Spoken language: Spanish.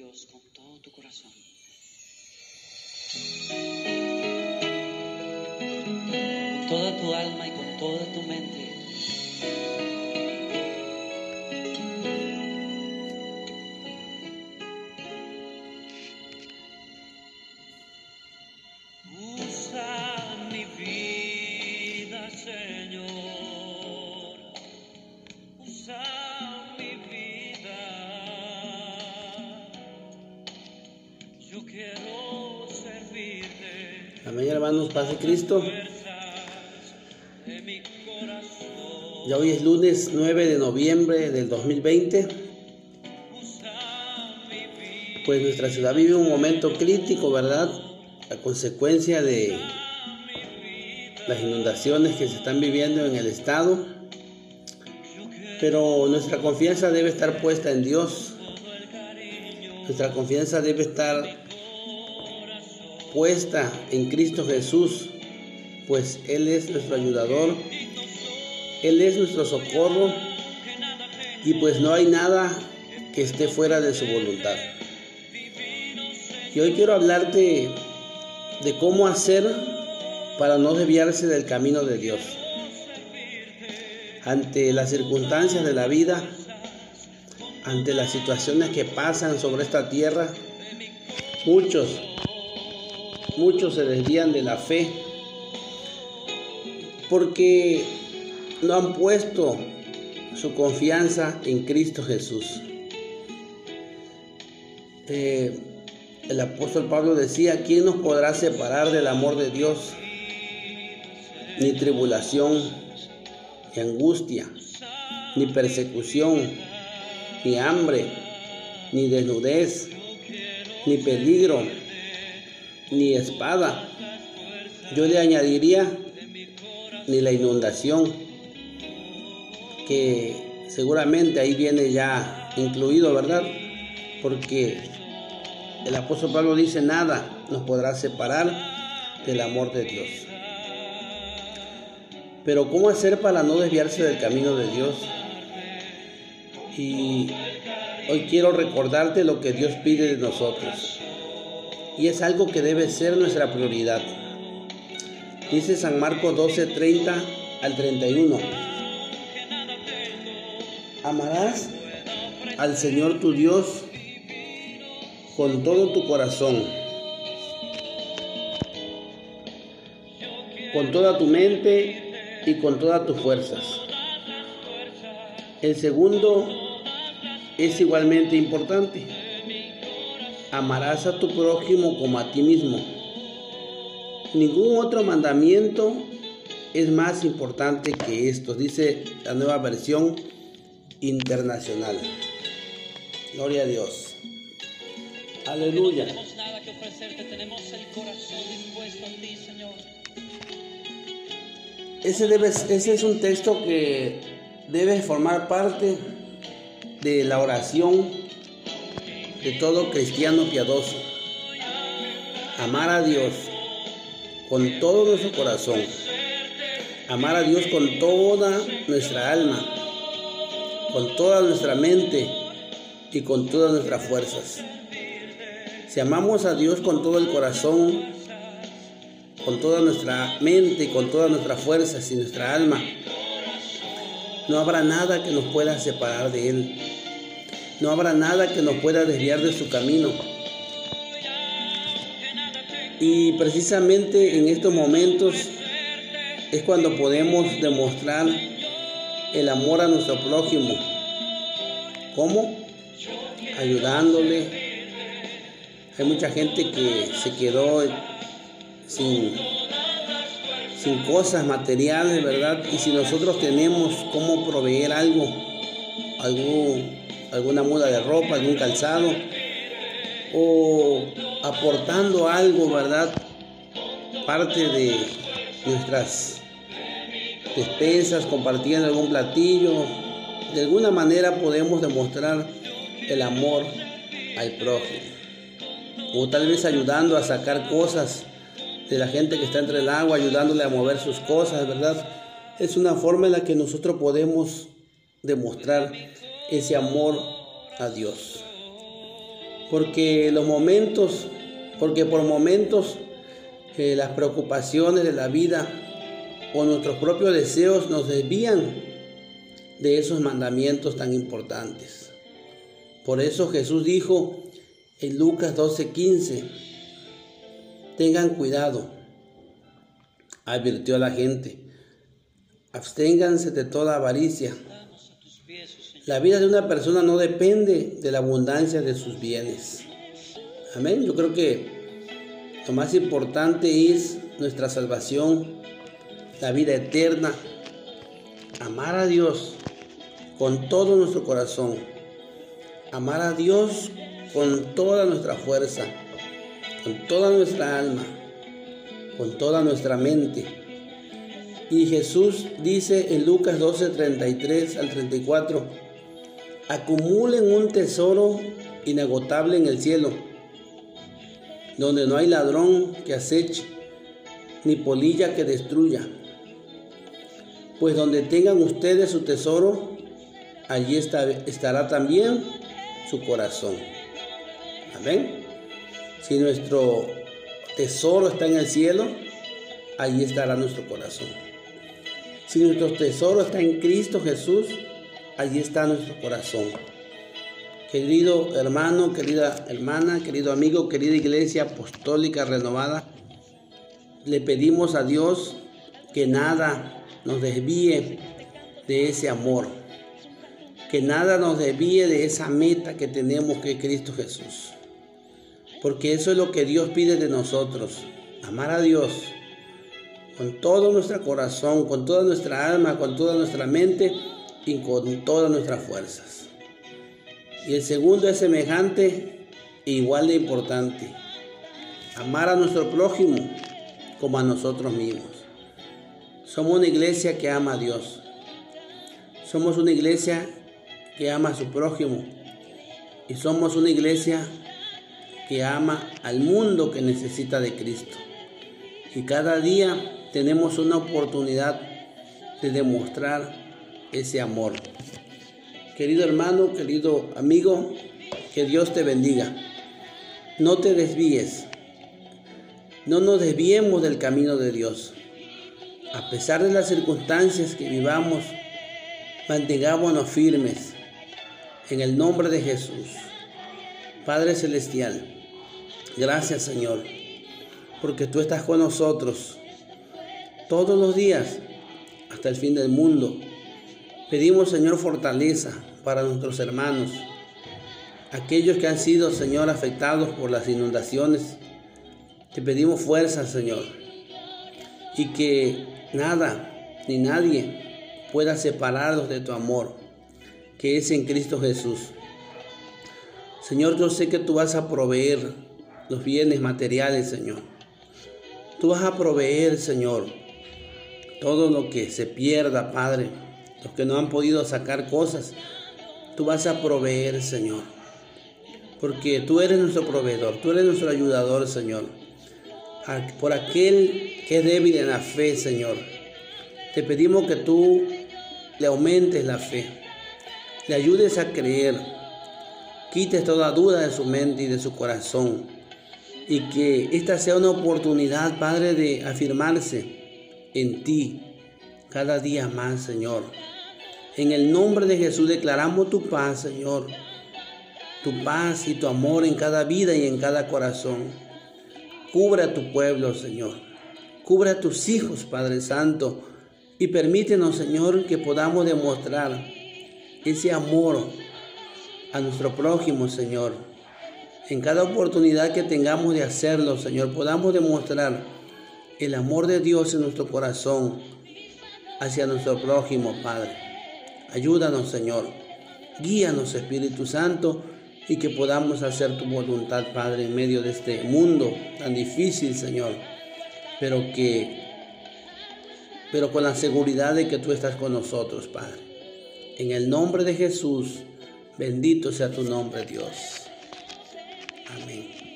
Dios con todo tu corazón. Con toda tu alma y con toda tu mente. Hermanos, paz de Cristo. Ya hoy es lunes 9 de noviembre del 2020. Pues nuestra ciudad vive un momento crítico, ¿verdad? A consecuencia de las inundaciones que se están viviendo en el estado. Pero nuestra confianza debe estar puesta en Dios. Nuestra confianza debe estar puesta en Cristo Jesús, pues Él es nuestro ayudador, Él es nuestro socorro y pues no hay nada que esté fuera de su voluntad. Y hoy quiero hablarte de cómo hacer para no desviarse del camino de Dios. Ante las circunstancias de la vida, ante las situaciones que pasan sobre esta tierra, muchos, muchos se desvían de la fe porque no han puesto su confianza en Cristo Jesús. Eh, el apóstol Pablo decía, ¿quién nos podrá separar del amor de Dios? Ni tribulación, ni angustia, ni persecución, ni hambre, ni desnudez, ni peligro, ni espada. Yo le añadiría ni la inundación, que seguramente ahí viene ya incluido, ¿verdad? Porque el apóstol Pablo dice, nada nos podrá separar del amor de Dios. Pero ¿cómo hacer para no desviarse del camino de Dios? Y hoy quiero recordarte lo que Dios pide de nosotros. Y es algo que debe ser nuestra prioridad. Dice San Marcos 12, 30 al 31. Amarás al Señor tu Dios con todo tu corazón, con toda tu mente y con todas tus fuerzas. El segundo es igualmente importante. Amarás a tu prójimo como a ti mismo. Ningún otro mandamiento es más importante que esto, dice la nueva versión internacional. Gloria a Dios. Aleluya. No tenemos nada que ofrecerte, tenemos el corazón dispuesto a ti, Señor. Ese, debe, ese es un texto que debe formar parte de la oración de todo cristiano piadoso. Amar a Dios con todo nuestro corazón. Amar a Dios con toda nuestra alma, con toda nuestra mente y con todas nuestras fuerzas. Si amamos a Dios con todo el corazón, con toda nuestra mente y con todas nuestras fuerzas y nuestra alma, no habrá nada que nos pueda separar de Él. No habrá nada que nos pueda desviar de su camino. Y precisamente en estos momentos es cuando podemos demostrar el amor a nuestro prójimo. ¿Cómo? Ayudándole. Hay mucha gente que se quedó sin, sin cosas materiales, ¿verdad? Y si nosotros tenemos cómo proveer algo, algún, alguna muda de ropa, algún calzado, o aportando algo, ¿verdad? Parte de nuestras despensas, compartiendo algún platillo, de alguna manera podemos demostrar el amor al prójimo. O tal vez ayudando a sacar cosas de la gente que está entre el agua, ayudándole a mover sus cosas, ¿verdad? Es una forma en la que nosotros podemos demostrar ese amor a Dios. Porque los momentos, porque por momentos eh, las preocupaciones de la vida o nuestros propios deseos nos desvían de esos mandamientos tan importantes. Por eso Jesús dijo en Lucas 12:15, tengan cuidado, advirtió a la gente, absténganse de toda avaricia. La vida de una persona no depende de la abundancia de sus bienes. Amén. Yo creo que lo más importante es nuestra salvación, la vida eterna, amar a Dios con todo nuestro corazón, amar a Dios con toda nuestra fuerza, con toda nuestra alma, con toda nuestra mente. Y Jesús dice en Lucas 12, 33 al 34, acumulen un tesoro inagotable en el cielo donde no hay ladrón que aceche, ni polilla que destruya. Pues donde tengan ustedes su tesoro, allí estará también su corazón. Amén. Si nuestro tesoro está en el cielo, allí estará nuestro corazón. Si nuestro tesoro está en Cristo Jesús, allí está nuestro corazón. Querido hermano, querida hermana, querido amigo, querida iglesia apostólica renovada, le pedimos a Dios que nada nos desvíe de ese amor, que nada nos desvíe de esa meta que tenemos que es Cristo Jesús. Porque eso es lo que Dios pide de nosotros, amar a Dios con todo nuestro corazón, con toda nuestra alma, con toda nuestra mente y con todas nuestras fuerzas. Y el segundo es semejante e igual de importante. Amar a nuestro prójimo como a nosotros mismos. Somos una iglesia que ama a Dios. Somos una iglesia que ama a su prójimo. Y somos una iglesia que ama al mundo que necesita de Cristo. Y cada día tenemos una oportunidad de demostrar ese amor. Querido hermano, querido amigo, que Dios te bendiga. No te desvíes. No nos desviemos del camino de Dios. A pesar de las circunstancias que vivamos, mantengámonos firmes en el nombre de Jesús. Padre Celestial, gracias Señor, porque tú estás con nosotros todos los días hasta el fin del mundo. Pedimos Señor fortaleza, para nuestros hermanos, aquellos que han sido, Señor, afectados por las inundaciones. Te pedimos fuerza, Señor, y que nada ni nadie pueda separarlos de tu amor, que es en Cristo Jesús. Señor, yo sé que tú vas a proveer los bienes materiales, Señor. Tú vas a proveer, Señor, todo lo que se pierda, Padre, los que no han podido sacar cosas tú vas a proveer, Señor. Porque tú eres nuestro proveedor, tú eres nuestro ayudador, Señor. Por aquel que es débil en la fe, Señor. Te pedimos que tú le aumentes la fe, le ayudes a creer, quites toda duda de su mente y de su corazón. Y que esta sea una oportunidad, Padre, de afirmarse en ti cada día más, Señor. En el nombre de Jesús declaramos tu paz, Señor. Tu paz y tu amor en cada vida y en cada corazón. Cubra a tu pueblo, Señor. Cubra a tus hijos, Padre Santo. Y permítenos, Señor, que podamos demostrar ese amor a nuestro prójimo, Señor. En cada oportunidad que tengamos de hacerlo, Señor, podamos demostrar el amor de Dios en nuestro corazón hacia nuestro prójimo, Padre. Ayúdanos, Señor. Guíanos, Espíritu Santo, y que podamos hacer tu voluntad, Padre, en medio de este mundo tan difícil, Señor. Pero que, pero con la seguridad de que tú estás con nosotros, Padre. En el nombre de Jesús, bendito sea tu nombre, Dios. Amén.